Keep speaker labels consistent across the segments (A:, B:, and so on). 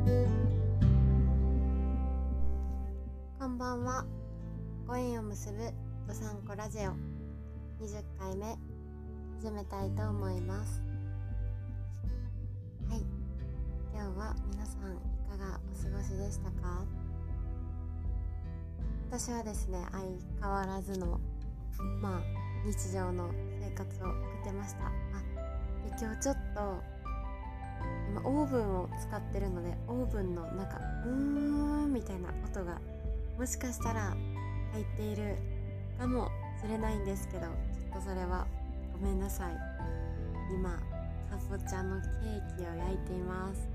A: こんばんは。ご縁を結ぶどさんこラジオ。20回目。始めたいと思います。はい。今日は皆さんいかがお過ごしでしたか？私はですね相変わらずのまあ日常の生活を送ってました。あで今日ちょっと今オーブンを使ってるのでオーブンの中うーんみたいな音がもしかしたら入っているかもしれないんですけどちょっとそれはごめんなさい。今かぼちゃのケーキを焼いています。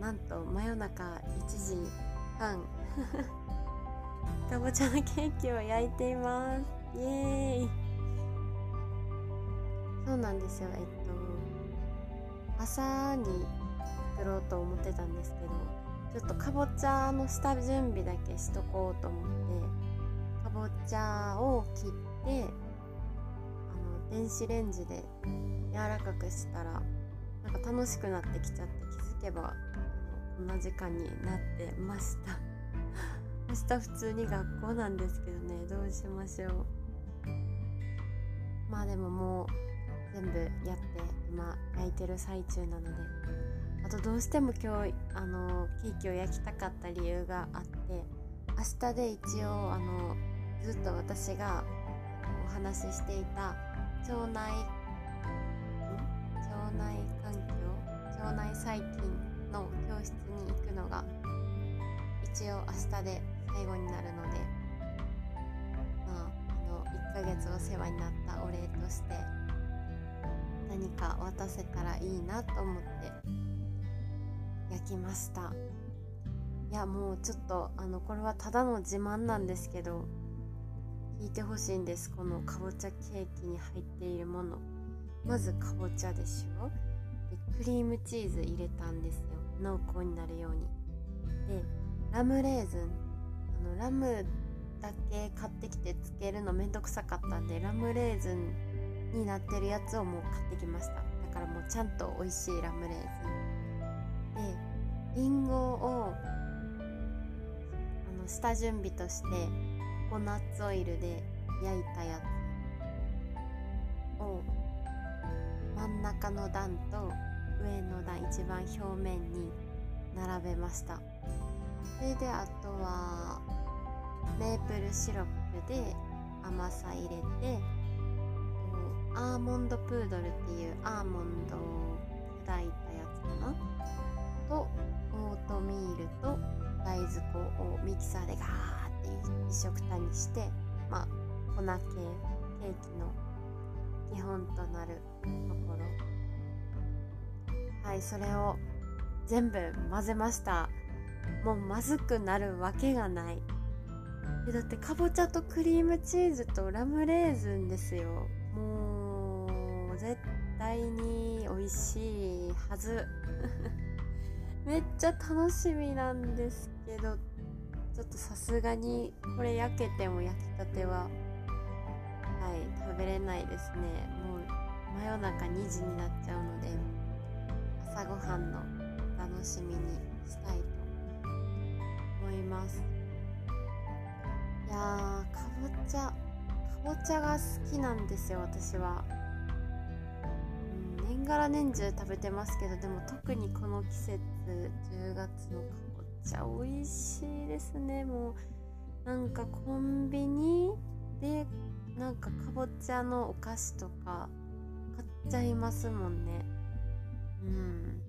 A: なんと真夜中1時半。かぼちゃのケーキを焼いています。イエーイ。そうなんですよ。えっと朝に作ろうと思ってたんですけどちょっとかぼちゃの下準備だけしとこうと思ってかぼちゃを切ってあの電子レンジで柔らかくしたらなんか楽しくなってきちゃって気づけばこんな時間になってました。明日普通に学校なんですけどねどうしましょう。まあでももう全部やって今焼いてる最中なのであとどうしても今日あのケーキを焼きたかった理由があって明日で一応あのずっと私がお話ししていた腸内腸内環境？腸内細菌の教室に行くのが一応明日で最後になるのでまああの1ヶ月お世話になったお礼として何か渡せたらいいなと思って焼きました。いやもうちょっとあのこれはただの自慢なんですけど聞いてほしいんです。このかぼちゃケーキに入っているもの。まずかぼちゃでしょでクリームチーズ入れたんですよ。濃厚になるように。でラムレーズン。あのラムだけ買ってきてつけるのめんどくさかったんでラムレーズンになってるやつをもう買ってきました。だからもうちゃんと美味しいラムレーズン。でりんごをあの下準備としてココナッツオイルで焼いたやつを真ん中の段と上の段一番表面に並べました。それであとはメープルシロップで甘さ入れてアーモンドプードルっていうアーモンドを砕いたやつかな？とオートミールと大豆粉をミキサーでガーって一緒くたにしてまあ粉系ケーキの基本となるところ。はいそれを全部混ぜました。もうまずくなるわけがない。だってかぼちゃとクリームチーズとラムレーズンですよ。絶対に美味しいはず。めっちゃ楽しみなんですけどちょっとさすがにこれ焼けても焼きたてははい食べれないですね。もう真夜中2時になっちゃうので朝ごはんの楽しみにしたいと思います。いやーかぼちゃかぼちゃが好きなんですよ私は、年がら年中食べてますけどでも特にこの季節10月のかぼちゃ美味しいですね。もうなんかコンビニでなんかかぼちゃのお菓子とか買っちゃいますもんね。うん。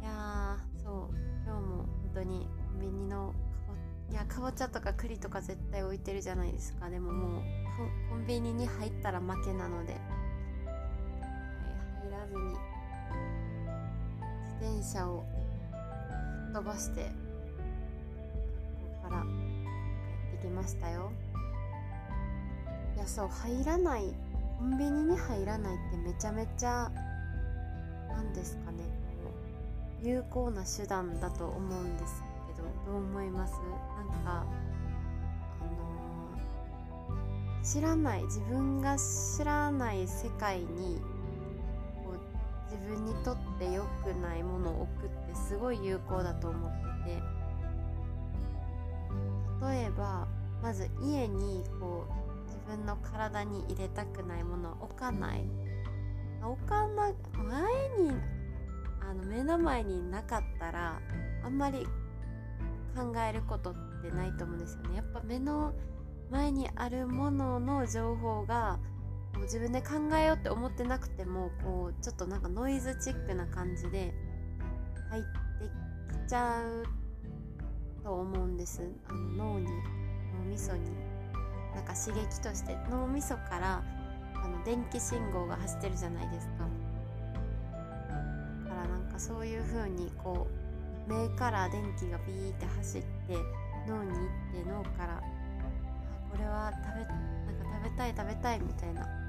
A: いやそう。今日も本当にコンビニのかぼいやかぼちゃとか栗とか絶対置いてるじゃないですか。でももうコンビニに入ったら負けなので、自転車を飛ばして学校から帰ってきましたよ。いやそう入らない。コンビニに入らないってめちゃめちゃ何ですかね。こう有効な手段だと思うんですけどどう思います？なんかあのー知らない自分が知らない世界に分にとって良くないものを置くってすごい有効だと思ってて。例えばまず家にこう自分の体に入れたくないものを置かない。置かな前にあの目の前になかったらあんまり考えることってないと思うんですよね。やっぱ目の前にあるものの情報がもう自分で考えようって思ってなくてもこうちょっとなんかノイズチックな感じで入ってきちゃうと思うんです。あの脳に脳みそに。なんか刺激として脳みそからあの電気信号が走ってるじゃないですか。だからなんかそういう風にこう目から電気がビーって走って脳に行って脳からこれは食べなんか食べたい食べたいみたいな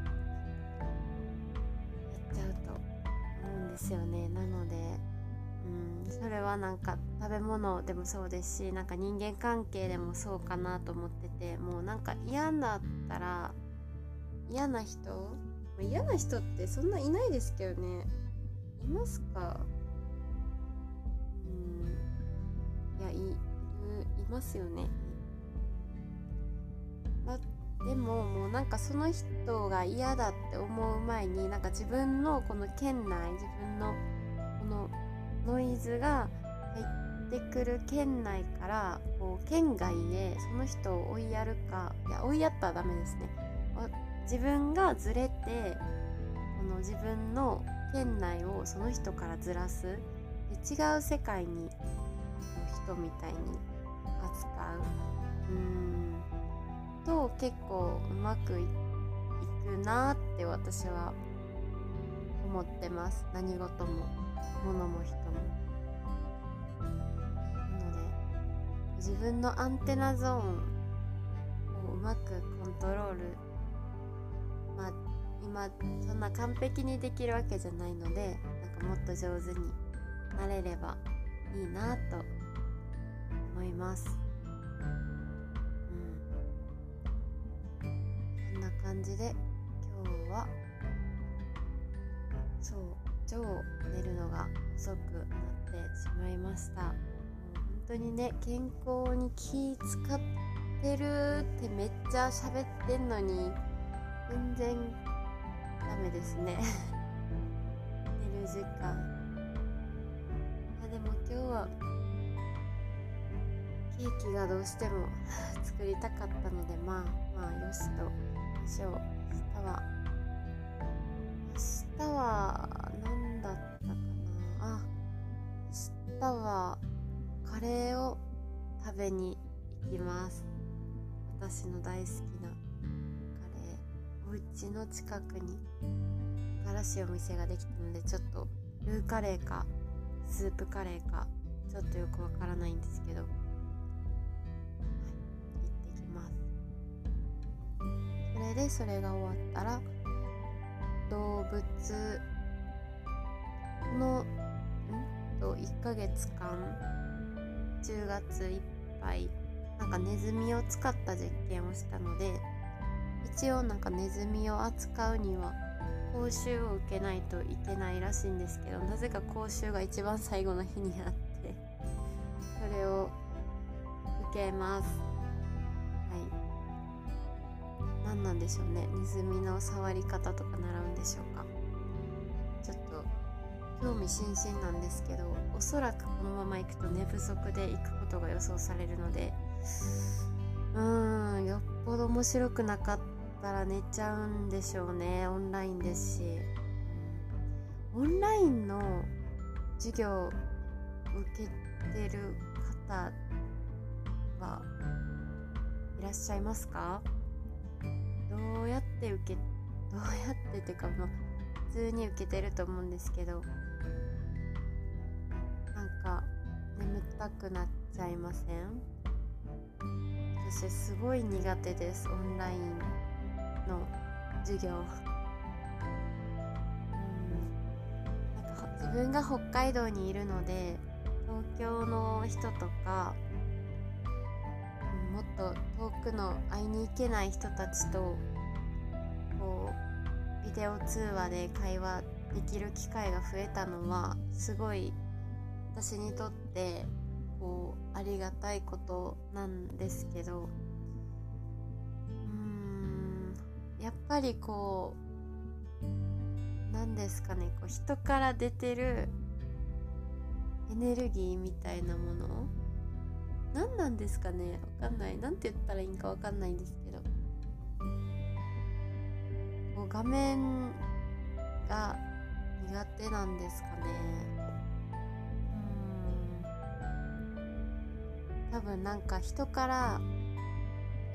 A: ですよね。なのでうんそれはなんか食べ物でもそうですしなんか人間関係でもそうかなと思っててもうなんか嫌だったら嫌な人嫌な人ってそんないないですけどね。いますか？うんいやいいいますよね。でももうなんかその人が嫌だって思う前になんか自分のこの県内自分のこのノイズが入ってくる県内からこう県外でその人を追いやるかいや追いやったらダメですね。自分がずれてこの自分の県内をその人からずらすで違う世界にの人みたいに扱う。うん。と結構うまくいくなって私は思ってます。何事も。物も人も。なので自分のアンテナゾーンをうまくコントロールまあ今そんな完璧にできるわけじゃないのでなんかもっと上手になれればいいなと思います。感じで今日はそう超寝るのが遅くなってしまいました。もう本当にね健康に気使ってるってめっちゃ喋ってんのに全然ダメですね。寝る時間。いやでも今日はケーキがどうしても 作りたかったのでまあまあよしと。しょう明日は明日は何だったかな？あ明日はカレーを食べに行きます。私の大好きなカレー。お家の近くに新しいお店ができたのでちょっとルーカレーかスープカレーかちょっとよくわからないんですけどでそれが終わったら動物のん？と1ヶ月間10月いっぱいなんかネズミを使った実験をしたので一応なんかネズミを扱うには講習を受けないといけないらしいんですけどなぜか講習が一番最後の日にあってそれを受けます。何なんでしょうね。ネズミの触り方とか習うんでしょうか？ちょっと興味津々なんですけどおそらくこのまま行くと寝不足で行くことが予想されるのでうーんよっぽど面白くなかったら寝ちゃうんでしょうね。オンラインですし。オンラインの授業受けてる方はいらっしゃいますか？どうやって受けどうやってっていうかまあ普通に受けてると思うんですけどなんか眠たくなっちゃいません？私すごい苦手ですオンラインの授業。うん。なんか自分が北海道にいるので東京の人とかもっと遠くの会いに行けない人たちとこうビデオ通話で会話できる機会が増えたのはすごい私にとってこうありがたいことなんですけどうーんやっぱりこう何ですかねこう人から出てるエネルギーみたいなもの何なんですかね？わかんない。何て言ったらいいんかわかんないんですけど。こう画面が苦手なんですかね？多分なんか人から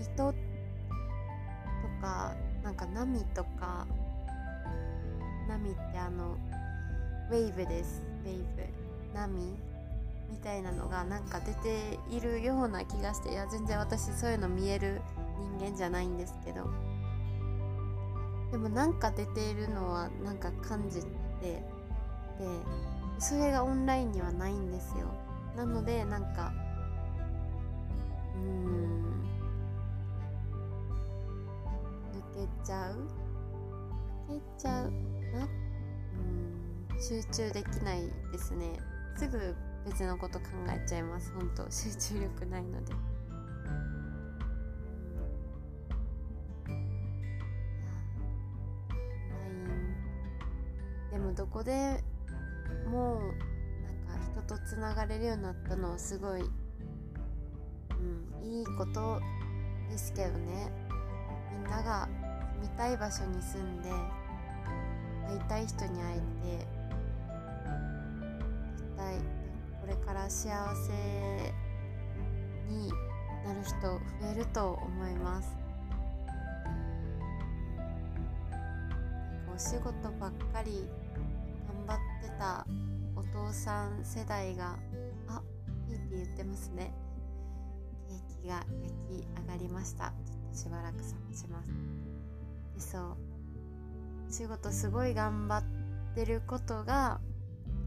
A: 糸とかなんか波とか波ってあのウェーブです。ウェーブ。波みたいなのがなんか出ているような気がしていや全然私そういうの見える人間じゃないんですけど。でもなんか出ているのはなんか感じてでそれがオンラインにはないんですよ。なのでなんかうーん抜けちゃう？抜けちゃう？なうん集中できないですね。すぐ別のこと考えちゃいます。本当集中力ないので。でもどこでもうなんか人とつながれるようになったのはすごいうんいいことですけどね。みんなが住みたい場所に住んで会いたい人に会えて絶対これから幸せになる人増えると思います。お仕事ばっかり頑張ってたお父さん世代があピーピー言ってますね。が焼き上がりました。ちょっとしばらく冷まします。でそう。仕事すごい頑張ってることが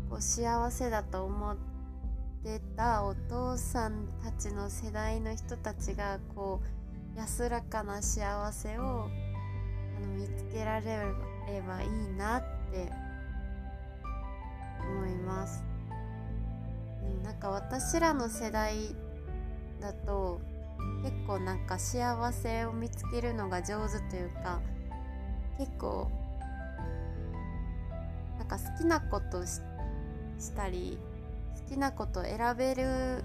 A: こう幸せだと思ったお父さんたちの世代の人たちがこう安らかな幸せをあの見つけられればいいなって思います、うん、なんか私らの世代だと結構なんか幸せを見つけるのが上手というか結構なんか好きなことしたりきなこと選べる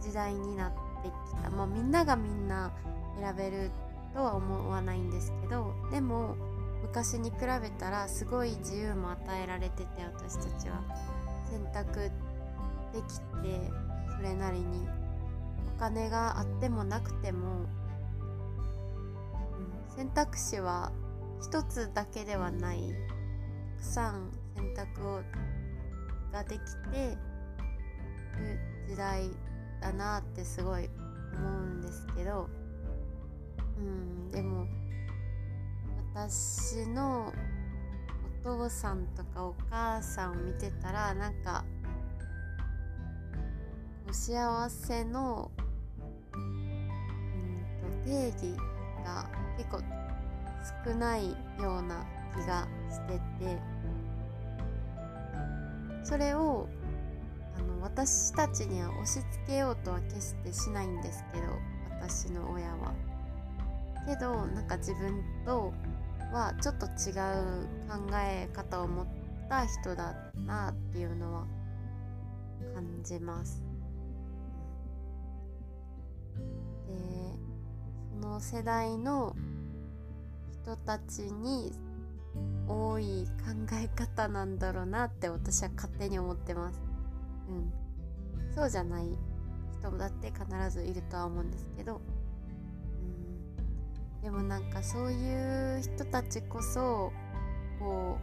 A: 時代になってきた。まあみんながみんな選べるとは思わないんですけどでも昔に比べたらすごい自由も与えられてて私たちは選択できてそれなりに。お金があってもなくても、うん、選択肢は一つだけではない。たくさん選択をができてる時代だなってすごい思うんですけど、うん、でも私のお父さんとかお母さんを見てたらなんか幸せのんと定義が結構少ないような気がしててそれをあの私たちには押し付けようとは決してしないんですけど私の親は。けどなんか自分とはちょっと違う考え方を持った人だなっていうのは感じます。でその世代の人たちに多い考え方なんだろうなって私は勝手に思ってます。うん。そうじゃない人だって必ずいるとは思うんですけど、うん。でもなんかそういう人たちこそ、こ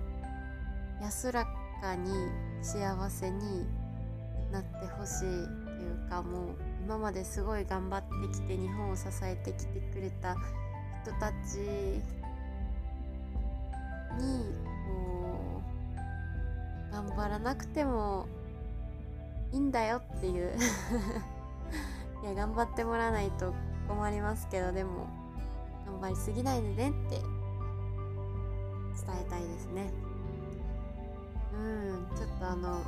A: う、安らかに幸せになってほしいっていうかもう今まですごい頑張ってきて日本を支えてきてくれた人たちにこう頑張らなくてもいいんだよっていう。いや頑張ってもらわないと困りますけどでも頑張りすぎないでねって伝えたいですね。うんちょっとあの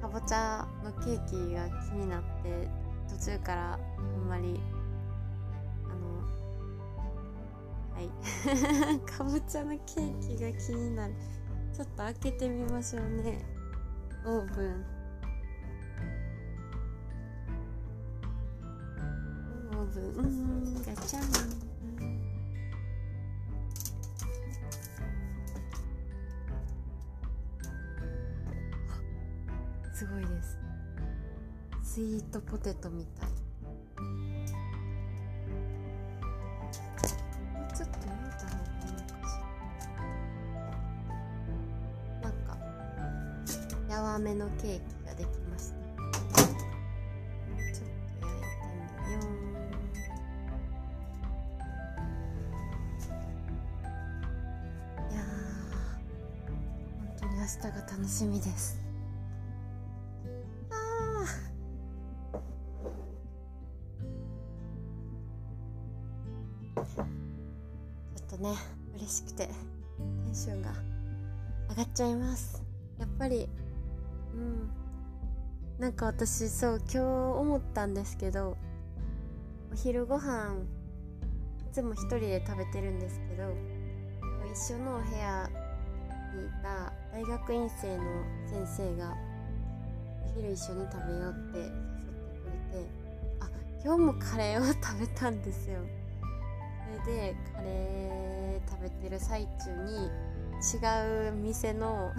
A: かぼちゃのケーキが気になって途中からあんまりはい。かぼちゃのケーキが気になる。ちょっと開けてみましょうね。オーブン。オーブン。うん。ガチャン。すごいです。スイートポテトみたい。やわめのケーキができましたちょっと焼いてみよう。いや本当に明日が楽しみです。ね嬉しくてテンションが上がっちゃいます。やっぱりなんか私そう今日思ったんですけどお昼ご飯いつも一人で食べてるんですけど一緒のお部屋にいた大学院生の先生がお昼一緒に食べようって誘ってくれてあ今日もカレーを食べたんですよ。それでカレー食べてる最中に違う店の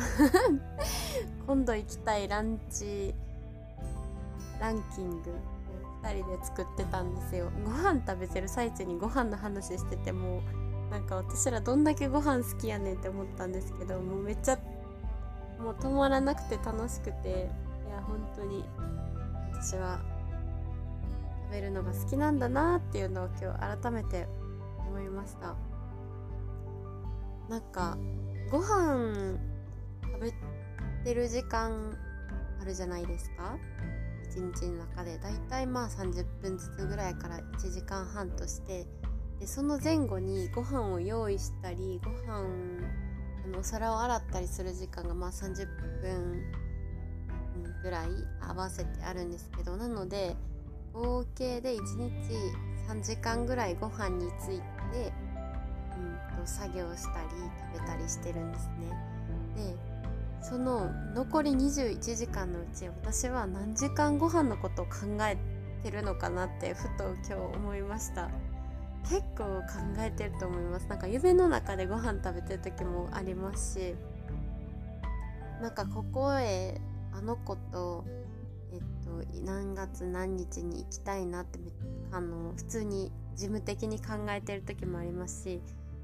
A: 今度行きたいランチランキング2人で作ってたんですよ。ご飯食べてる最中にご飯の話しててもなんか私らどんだけご飯好きやねんって思ったんですけどもうめっちゃもう止まらなくて楽しくていや本当に私は食べるのが好きなんだなっていうのを今日改めて思いました。なんかご飯食べてる時間あるじゃないですか。一日の中でだいたいまあ30分ずつぐらいから1時間半としてでその前後にご飯を用意したりご飯あのお皿を洗ったりする時間がまあ30分ぐらい合わせてあるんですけどなので合計で1日3時間ぐらいご飯について、うん、と作業したり食べたりしてるんですね。でその残り21時間のうち私は何時間ご飯のことを考えてるのかなってふと今日思いました。結構考えてると思います。なんか夢の中でご飯食べてる時もありますしなんかここへあの子とえっと何月何日に行きたいなってあの普通に事務的に考えてる時もありますし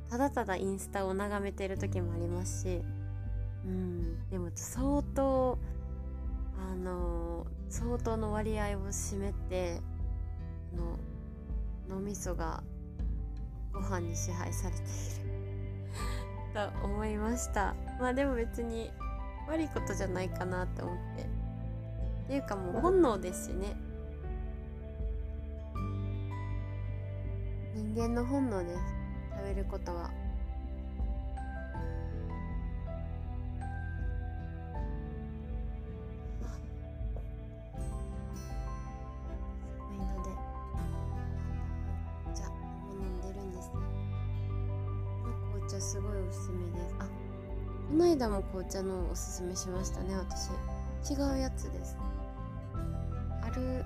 A: ただただインスタを眺めてる時もありますしうん。でも相当あの相当の割合を占めてあの脳みそがご飯に支配されている。と思いました。まあでも別に悪いことじゃないかなって思って。っていうかもう本能ですしね。人間の本能です食べることはの紅茶のおすすめしましたね私。違うやつです。ある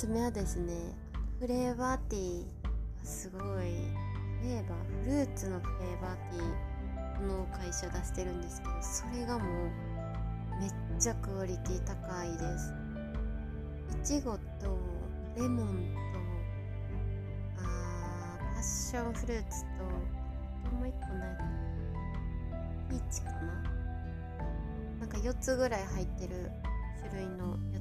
A: すめはですねフレーバーティーがすごいフレーバーフルーツのフレーバーティーこの会社出してるんですけどそれがもうめっちゃクオリティ高いです。いちごとレモンとあパッションフルーツともう一個ないかな。ピーチかな。なんか4つぐらい入ってる種類のや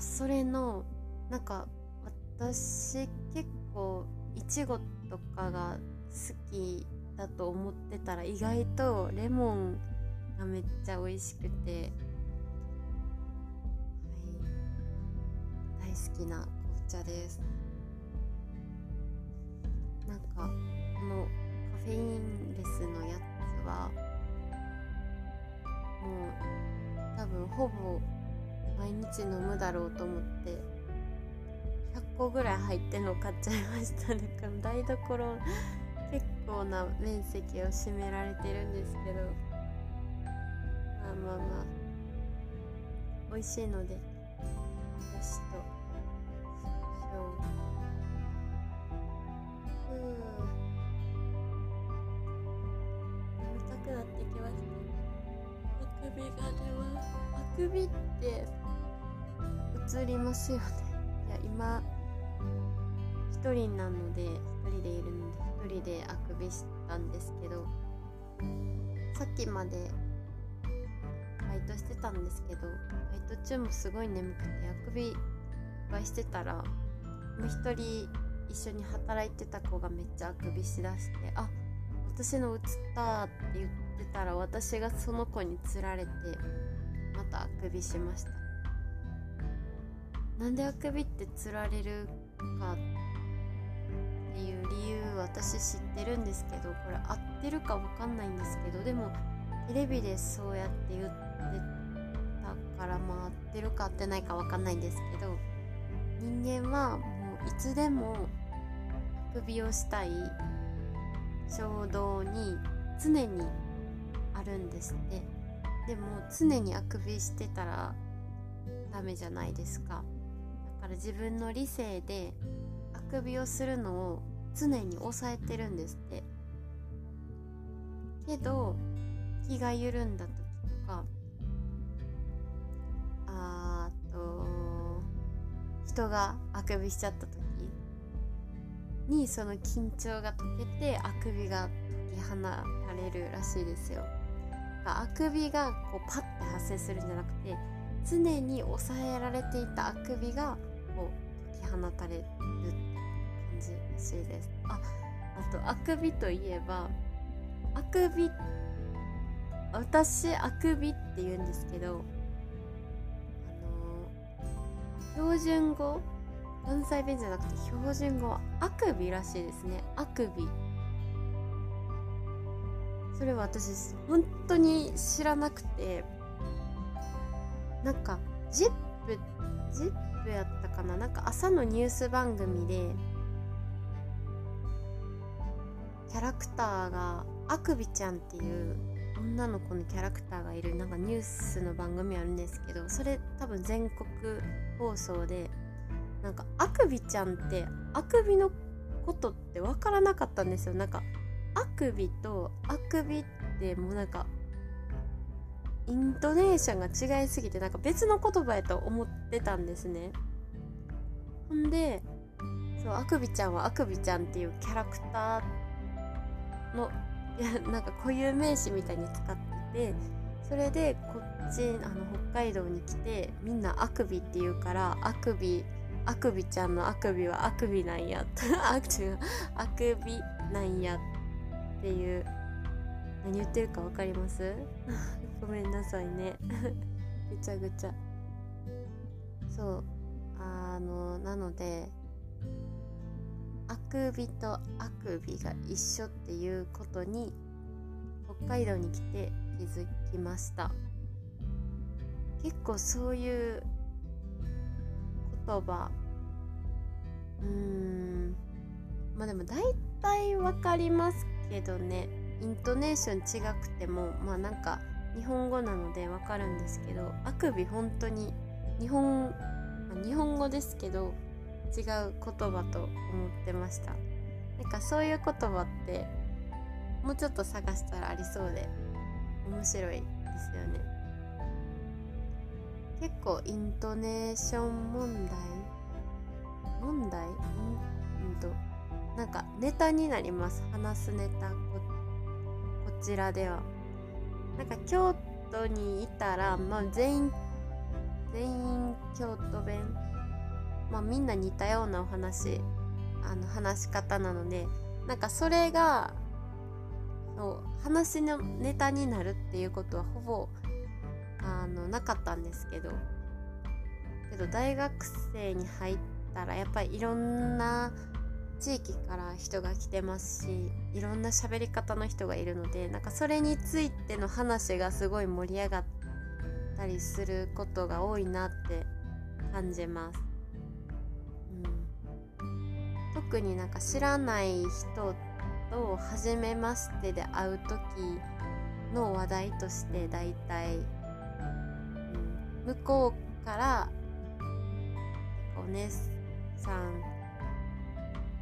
A: やそれのなんか私結構いちごとかが好きだと思ってたら意外とレモンがめっちゃ美味しくて、はい、大好きな紅茶です。なんかこのカフェインレスのやつはもう多分ほぼ毎日飲むだろうと思って100個ぐらい入ってんの買っちゃいました。だから台所結構な面積を占められてるんですけどまあまあまあ美味しいのでよしとますよねいや今一人なので一人でいるので一人であくびしたんですけどさっきまでバイトしてたんですけどバイト中もすごい眠くてあくびいっぱいしてたらもう一人一緒に働いてた子がめっちゃあくびしだしてあ私の映ったって言ってたら私がその子につられてまたあくびしました。なんであくびってつられるかっていう理由私知ってるんですけどこれ合ってるか分かんないんですけどでもテレビでそうやって言ってたからまあ合ってるか合ってないか分かんないんですけど人間はもういつでもあくびをしたい衝動に常にあるんですって。でも常にあくびしてたらダメじゃないですか。自分の理性であくびをするのを常に抑えてるんですって。けど気が緩んだ時とかあと人があくびしちゃった時にその緊張が解けてあくびが解き放たれるらしいですよ。あくびがこうパッて発生するんじゃなくて常に抑えられていたあくびがこう解き放たれるってじらしいです。ああとあくびといえばあくび私あくびって言うんですけどあの標準語関西弁じゃなくて標準語はあくびらしいですね。あくび。それは私本当に知らなくてなんかジップジップやったかな。なんか朝のニュース番組でキャラクターがあくびちゃんっていう女の子のキャラクターがいるなんかニュースの番組あるんですけどそれ多分全国放送でなんかあくびちゃんってあくびのことって分からなかったんですよ。なんかあくびとあくびってもうなんかイントネーションが違いすぎてなんか別の言葉やと思ってたんですね。ほんでそうあくびちゃんはあくびちゃんっていうキャラクターのいやなんか固有名詞みたいに使っててそれでこっちあの北海道に来てみんなあくびって言うからあくびあくびちゃんのあくびはあくびなんやあ違うあくびなんやっていう何言ってるか分かります？ごめんなさいね。ぐちゃぐちゃ。そう。あのなのであくびとあくびが一緒っていうことに北海道に来て気づきました。結構そういう言葉うーんまあでも大体わかりますけどね。イントネーション違くてもまあなんか日本語なのでわかるんですけどあくび本当に日本、ま、日本語ですけど違う言葉と思ってました。なんかそういう言葉ってもうちょっと探したらありそうで面白いですよね。結構イントネーション問題？問題？うんとなんかネタになります。話すネタここちらでは。なんか京トにいたら、まあ、全員全員京都弁。まあみんな似たようなお話あの話し方なのでなんかそれがそう話のネタになるっていうことはほぼあのなかったんですけどけど大学生に入ったらやっぱりいろんな地域から人が来てますしいろんな喋り方の人がいるのでなんかそれについての話がすごい盛り上がってたりすることが多いなって感じます。うん、特になんか知らない人と初めましてで会う時の話題としてだいたい、うん、向こうからお姉さん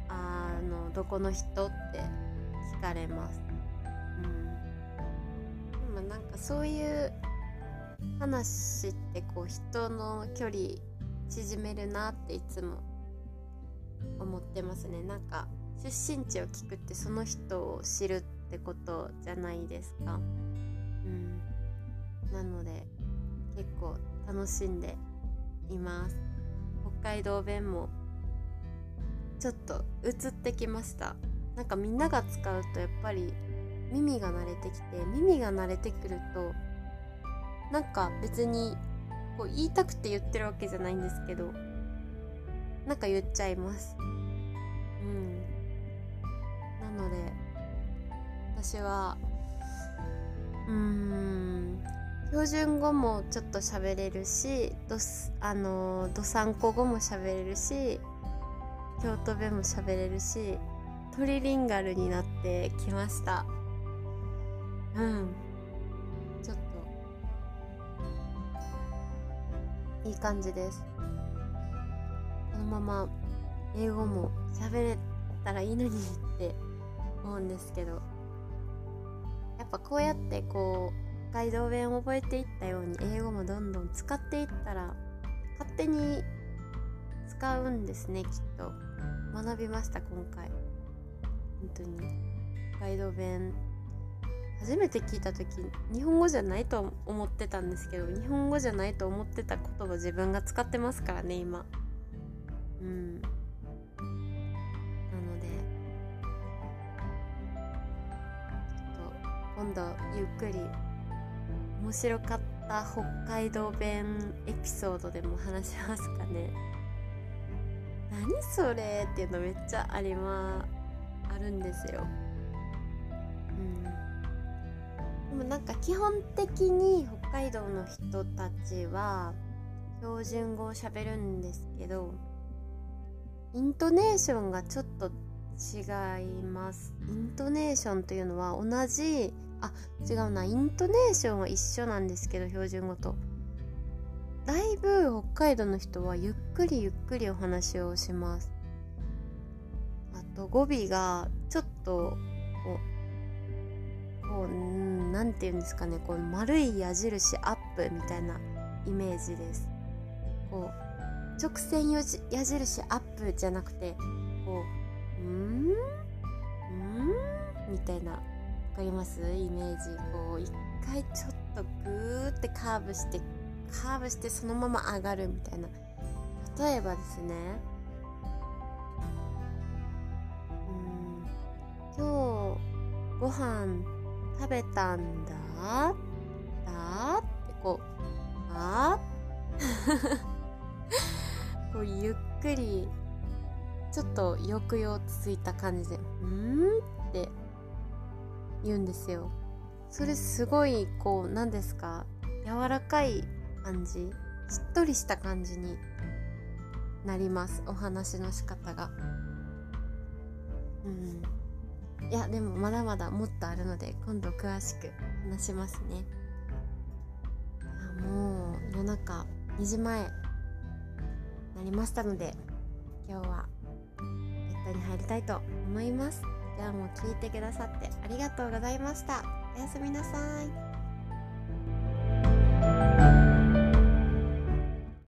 A: あのどこの人って聞かれます。うん、でもなんかそういう話ってこう人の距離縮めるなっていつも思ってますね。なんか出身地を聞くってその人を知るってことじゃないですか。うん。なので結構楽しんでいます。北海道弁もちょっと移ってきました。なんかみんなが使うとやっぱり耳が慣れてきて耳が慣れてくるとなんか別にこう言いたくて言ってるわけじゃないんですけどなんか言っちゃいます。うん。なので私はうーん標準語もちょっと喋れるしどあのどさんこ語も喋れるし京都弁も喋れるしトリリンガルになってきました。うんいい感じです。このまま英語も喋れたらいいのにって思うんですけど。やっぱこうやってこう北海道弁を覚えていったように英語もどんどん使っていったら勝手に使うんですねきっと。学びました今回。本当に。北海道弁初めて聞いた時日本語じゃないと思ってたんですけど日本語じゃないと思ってた言葉自分が使ってますからね今。うん。なのでちょっと今度ゆっくり面白かった北海道弁エピソードでも話しますかね。何それっていうのめっちゃありまあるんですよ。もなんか基本的に北海道の人たちは標準語をしゃべるんですけどイントネーションがちょっと違います。イントネーションというのは同じあ違うな。イントネーションは一緒なんですけど標準語と。だいぶ北海道の人はゆっくりゆっくりお話をします。あと語尾がちょっとこうこう何て言うんですかねこう丸い矢印アップみたいなイメージです。こう直線矢印アップじゃなくてこう「ん？ん?」みたいな分かります？イメージ。こう一回ちょっとグーってカーブしてカーブしてそのまま上がるみたいな。例えばですね。うん。今日ご飯食べたんだ。だってこうあ こうゆっくりちょっと抑揚ついた感じで「うん?」って言うんですよ。それすごいこう何ですか？柔らかい感じしっとりした感じになりますお話の仕方が。うん。いやでもまだまだもっとあるので今度詳しく話しますね。もう夜中2時前なりましたので今日はベッドに入りたいと思います。ではもう聞いてくださってありがとうございました。おやすみなさい。